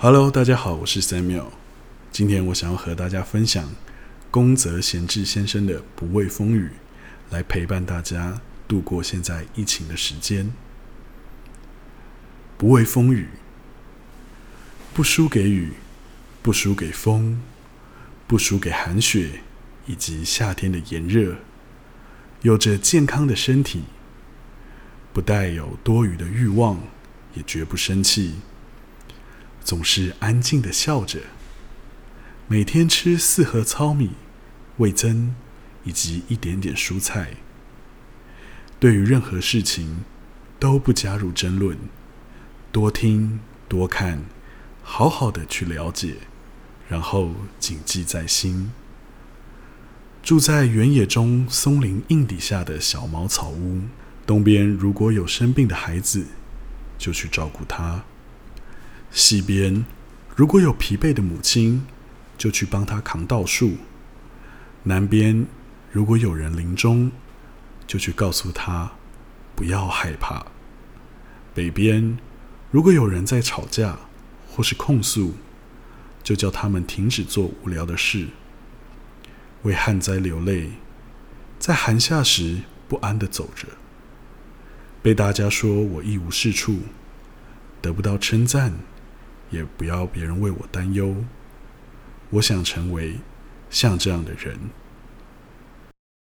Hello，大家好，我是 Samuel。今天我想要和大家分享宫泽贤治先生的《不畏风雨》，来陪伴大家度过现在疫情的时间。不畏风雨，不输给雨，不输给风，不输给寒雪以及夏天的炎热。有着健康的身体，不带有多余的欲望，也绝不生气。总是安静的笑着，每天吃四盒糙米、味增以及一点点蔬菜。对于任何事情都不加入争论，多听多看，好好的去了解，然后谨记在心。住在原野中松林荫底下的小茅草屋，东边如果有生病的孩子，就去照顾他。西边，如果有疲惫的母亲，就去帮她扛稻树；南边，如果有人临终，就去告诉他不要害怕；北边，如果有人在吵架或是控诉，就叫他们停止做无聊的事。为旱灾流泪，在寒夏时不安的走着，被大家说我一无是处，得不到称赞。也不要别人为我担忧。我想成为像这样的人。